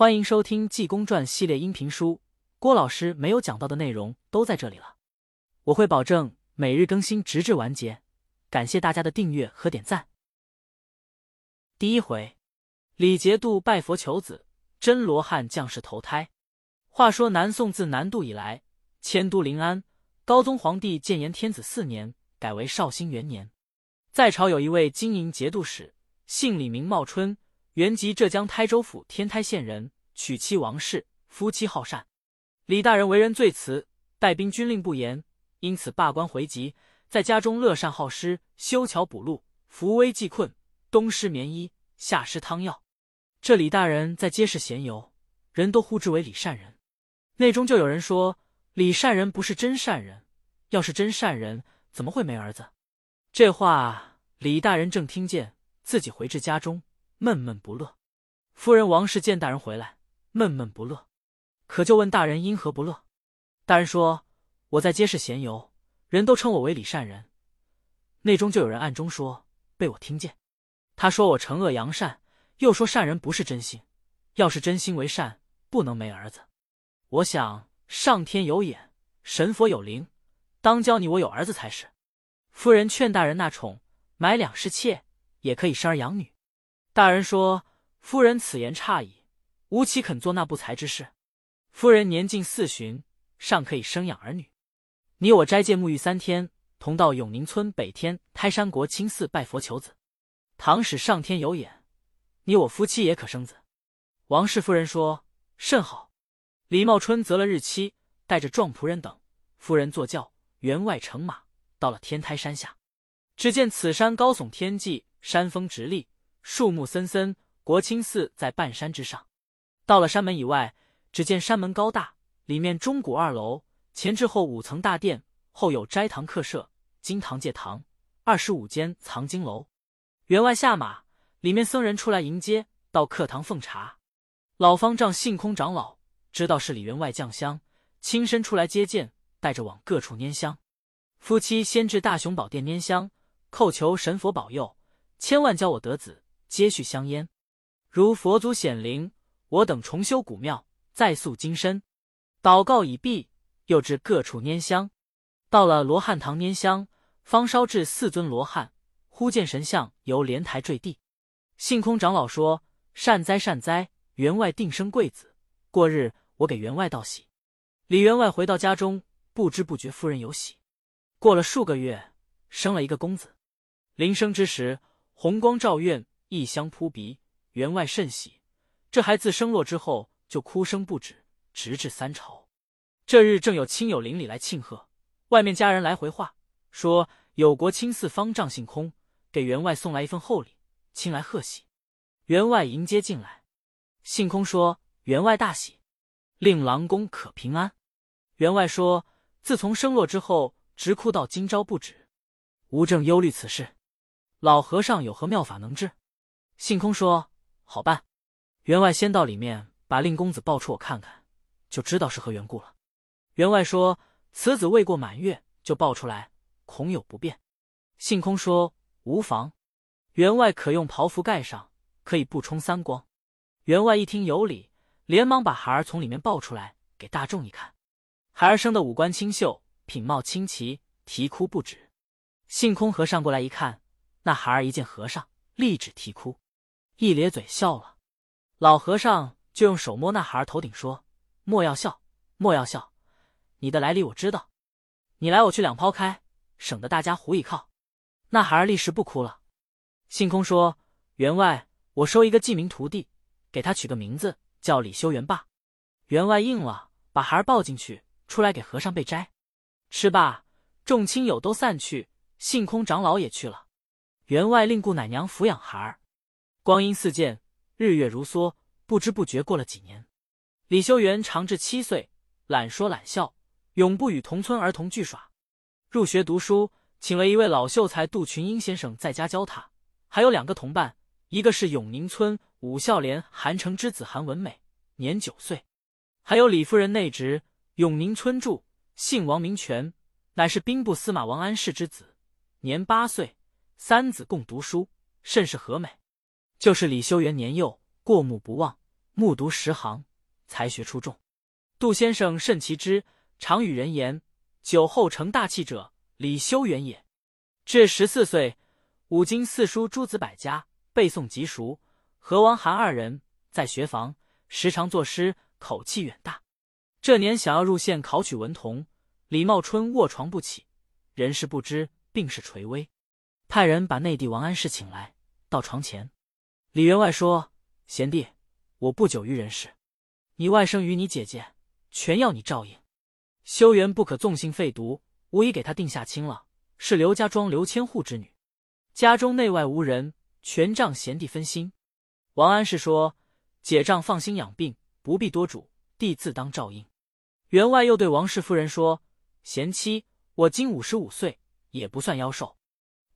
欢迎收听《济公传》系列音频书，郭老师没有讲到的内容都在这里了。我会保证每日更新，直至完结。感谢大家的订阅和点赞。第一回，李节度拜佛求子，真罗汉降世投胎。话说南宋自南渡以来，迁都临安。高宗皇帝建炎天子四年，改为绍兴元年，在朝有一位经营节度使，姓李，名茂春。原籍浙江台州府天台县人，娶妻王氏，夫妻好善。李大人为人最慈，带兵军令不严，因此罢官回籍，在家中乐善好施，修桥补路，扶危济困，冬施棉衣，夏施汤药。这李大人在街市闲游，人都呼之为李善人。内中就有人说李善人不是真善人，要是真善人，怎么会没儿子？这话李大人正听见，自己回至家中。闷闷不乐，夫人王氏见大人回来，闷闷不乐，可就问大人因何不乐。大人说：“我在街市闲游，人都称我为李善人。内中就有人暗中说，被我听见。他说我惩恶扬善，又说善人不是真心，要是真心为善，不能没儿子。我想上天有眼，神佛有灵，当教你我有儿子才是。夫人劝大人纳宠，买两室妾，也可以生儿养女。”大人说：“夫人此言差矣，吾岂肯做那不才之事？夫人年近四旬，尚可以生养儿女。你我斋戒沐浴三天，同到永宁村北天台山国清寺拜佛求子。倘使上天有眼，你我夫妻也可生子。”王氏夫人说：“甚好。”李茂春择了日期，带着壮仆人等，夫人坐轿，员外乘马，到了天台山下。只见此山高耸天际，山峰直立。树木森森，国清寺在半山之上。到了山门以外，只见山门高大，里面钟鼓二楼，前至后五层大殿，后有斋堂客舍、金堂戒堂，二十五间藏经楼。员外下马，里面僧人出来迎接，到客堂奉茶。老方丈性空长老知道是李员外降香，亲身出来接见，带着往各处拈香。夫妻先至大雄宝殿拈香，叩求神佛保佑，千万教我得子。接续香烟，如佛祖显灵，我等重修古庙，再塑金身。祷告已毕，又至各处拈香。到了罗汉堂拈香，方烧至四尊罗汉，忽见神像由莲台坠地。性空长老说：“善哉善哉，员外定生贵子。过日我给员外道喜。”李员外回到家中，不知不觉夫人有喜。过了数个月，生了一个公子。临生之时，红光照院。异香扑鼻，员外甚喜。这孩子生落之后，就哭声不止，直至三朝。这日正有亲友邻里来庆贺，外面家人来回话说，有国清寺方丈性空给员外送来一份厚礼，亲来贺喜。员外迎接进来，性空说：“员外大喜，令郎公可平安。”员外说：“自从生落之后，直哭到今朝不止，吾正忧虑此事。老和尚有何妙法能治？”性空说：“好办，员外先到里面把令公子抱出，我看看，就知道是何缘故了。”员外说：“此子未过满月就抱出来，恐有不便。”性空说：“无妨，员外可用袍服盖上，可以不冲三光。”员外一听有理，连忙把孩儿从里面抱出来给大众一看。孩儿生的五官清秀，品貌清奇，啼哭不止。性空和尚过来一看，那孩儿一见和尚，立止啼哭。一咧嘴笑了，老和尚就用手摸那孩儿头顶说：“莫要笑，莫要笑，你的来历我知道。你来，我去两抛开，省得大家胡一靠。”那孩儿立时不哭了。性空说：“员外，我收一个记名徒弟，给他取个名字叫李修元罢。”员外应了，把孩儿抱进去，出来给和尚备斋。吃罢，众亲友都散去，性空长老也去了。员外令顾奶娘抚养孩儿。光阴似箭，日月如梭，不知不觉过了几年。李修缘长至七岁，懒说懒笑，永不与同村儿童俱耍。入学读书，请了一位老秀才杜群英先生在家教他，还有两个同伴，一个是永宁村武孝廉韩城之子韩文美，年九岁；还有李夫人内侄永宁村住，姓王名权，乃是兵部司马王安石之子，年八岁。三子共读书，甚是和美。就是李修缘年幼，过目不忘，目读十行，才学出众。杜先生甚其之，常与人言：“酒后成大器者，李修缘也。”至十四岁，五经四书诸子百家背诵极熟。和王韩二人在学房，时常作诗，口气远大。这年想要入县考取文童，李茂春卧床不起，人事不知，病势垂危，派人把内地王安石请来，到床前。李员外说：“贤弟，我不久于人世，你外甥与你姐姐，全要你照应。修缘不可纵性废毒，我已给他定下亲了，是刘家庄刘千户之女，家中内外无人，全仗贤弟分心。”王安石说：“姐丈放心养病，不必多嘱，弟自当照应。”员外又对王氏夫人说：“贤妻，我今五十五岁，也不算妖寿。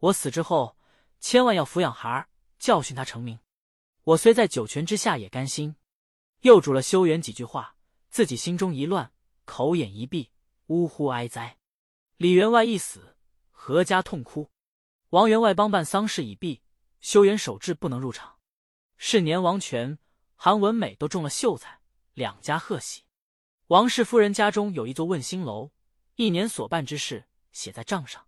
我死之后，千万要抚养孩儿，教训他成名。我虽在九泉之下，也甘心。”又嘱了修缘几句话，自己心中一乱，口眼一闭，呜呼哀哉。李员外一死，阖家痛哭。王员外帮办丧事已毕，修缘守制不能入场。是年王权、韩文美都中了秀才，两家贺喜。王氏夫人家中有一座问心楼，一年所办之事写在账上，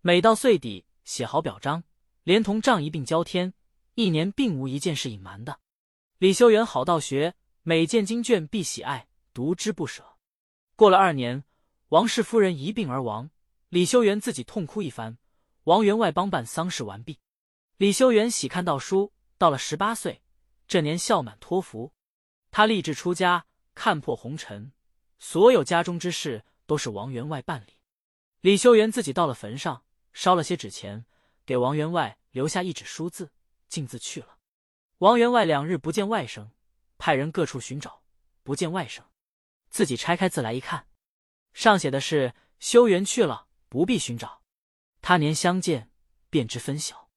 每到岁底写好表彰，连同账一并交天，一年并无一件事隐瞒的。李修缘好道学，每见经卷必喜爱，读之不舍。过了二年，王氏夫人一病而亡，李修缘自己痛哭一番。王员外帮办丧事完毕，李修缘喜看到书，到了十八岁，这年孝满托福，他立志出家。看破红尘，所有家中之事都是王员外办理。李修缘自己到了坟上，烧了些纸钱，给王员外留下一纸书字，径自去了。王员外两日不见外甥，派人各处寻找，不见外甥，自己拆开字来一看，上写的是“修缘去了，不必寻找”。他年相见，便知分晓。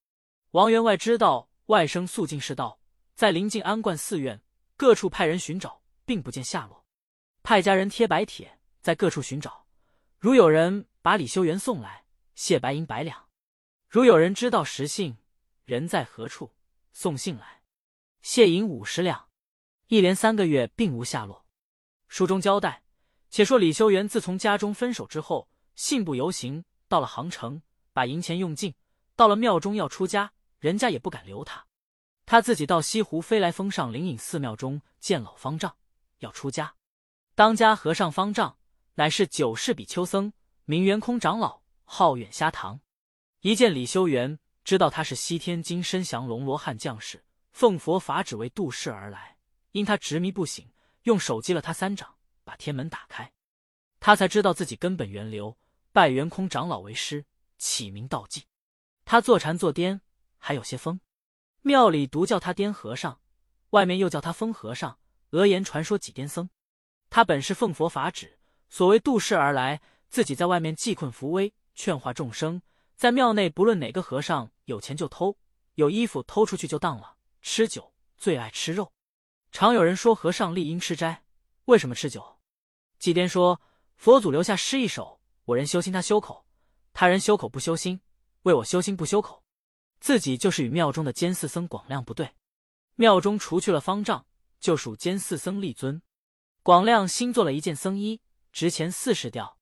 王员外知道外甥肃静是道，在临近安观寺院，各处派人寻找。并不见下落，派家人贴白帖，在各处寻找。如有人把李修缘送来，谢白银百两；如有人知道实信，人在何处，送信来，谢银五十两。一连三个月，并无下落。书中交代，且说李修缘自从家中分手之后，信步游行，到了杭城，把银钱用尽。到了庙中要出家，人家也不敢留他。他自己到西湖飞来峰上灵隐寺庙中见老方丈。要出家，当家和尚方丈乃是九世比丘僧，名圆空长老，号远虾堂。一见李修缘，知道他是西天金身降龙罗汉将士，奉佛法旨为度世而来。因他执迷不醒，用手击了他三掌，把天门打开，他才知道自己根本源流，拜元空长老为师，起名道济。他坐禅坐颠，还有些疯。庙里独叫他癫和尚，外面又叫他疯和尚。讹言传说几颠僧，他本是奉佛法旨，所谓渡世而来，自己在外面济困扶危，劝化众生。在庙内，不论哪个和尚有钱就偷，有衣服偷出去就当了。吃酒最爱吃肉，常有人说和尚理应吃斋，为什么吃酒？祭颠说佛祖留下诗一首：我人修心他修口，他人修口不修心，为我修心不修口。自己就是与庙中的监寺僧广亮不对，庙中除去了方丈。就属监寺僧立尊，广亮新做了一件僧衣，值钱四十吊。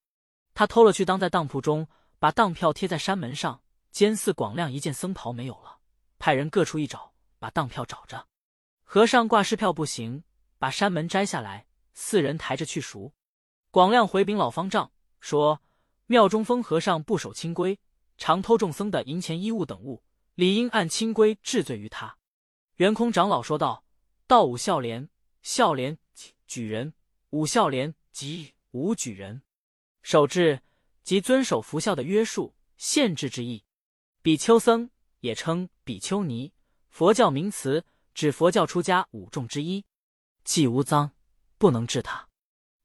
他偷了去当在当铺中，把当票贴在山门上。监寺广亮一件僧袍没有了，派人各处一找，把当票找着。和尚挂失票不行，把山门摘下来，四人抬着去赎。广亮回禀老方丈说：庙中风和尚不守清规，常偷众僧的银钱衣物等物，理应按清规治罪于他。圆空长老说道。道五孝廉，孝廉举人；五孝廉即武举人。守制即遵守佛教的约束限制之意。比丘僧也称比丘尼，佛教名词，指佛教出家五众之一。既无赃，不能治他。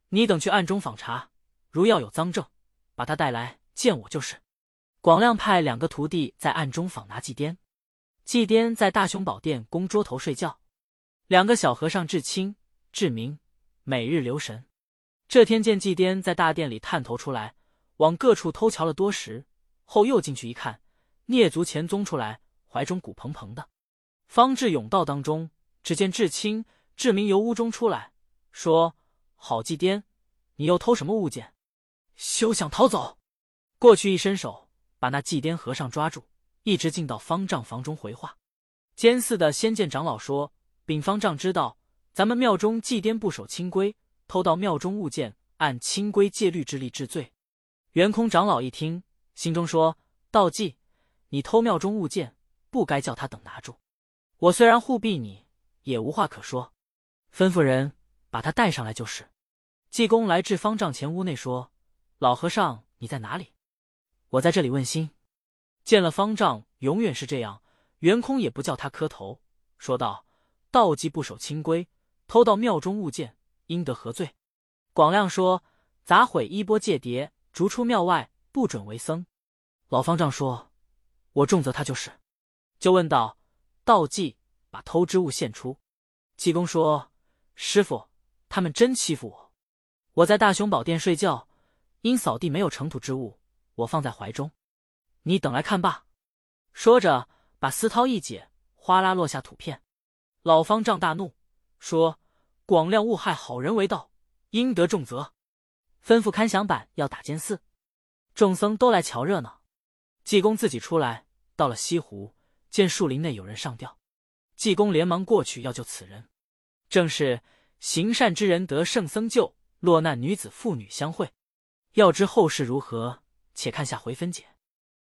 你等去暗中访查，如要有赃证，把他带来见我就是。广亮派两个徒弟在暗中访拿祭颠，祭颠在大雄宝殿供桌头睡觉。两个小和尚至清、至明，每日留神。这天见祭颠在大殿里探头出来，往各处偷瞧了多时，后又进去一看，蹑足前踪出来，怀中鼓蓬蓬的。方志涌道当中，只见智清、志明由屋中出来，说：“好祭颠，你又偷什么物件？休想逃走！”过去一伸手，把那祭颠和尚抓住，一直进到方丈房中回话。监寺的仙剑长老说：“禀方丈知道，咱们庙中祭颠不守清规，偷盗庙中物件，按清规戒律之例治罪。”圆空长老一听，心中说：“道济，你偷庙中物件，不该叫他等拿住。我虽然护庇你，也无话可说。吩咐人把他带上来就是。”济公来至方丈前屋内，说：“老和尚，你在哪里？我在这里问心。”见了方丈，永远是这样。圆空也不叫他磕头，说道：“道济不守清规，偷盗庙中物件，应得何罪？”广亮说：“砸毁衣钵戒牒，逐出庙外，不准为僧。”老方丈说：“我重责他就是。”就问道：“道济把偷之物献出？”济公说：“师傅，他们真欺负我。我在大雄宝殿睡觉，因扫地没有盛土之物，我放在怀中，你等来看罢。”说着。把丝绦一解，哗啦落下土片。老方丈大怒，说：“广亮误害好人为盗，应得重责。”吩咐看响板要打监寺。众僧都来瞧热闹。济公自己出来，到了西湖，见树林内有人上吊，济公连忙过去要救此人。正是行善之人得圣僧救，落难女子妇女相会。要知后事如何，且看下回分解。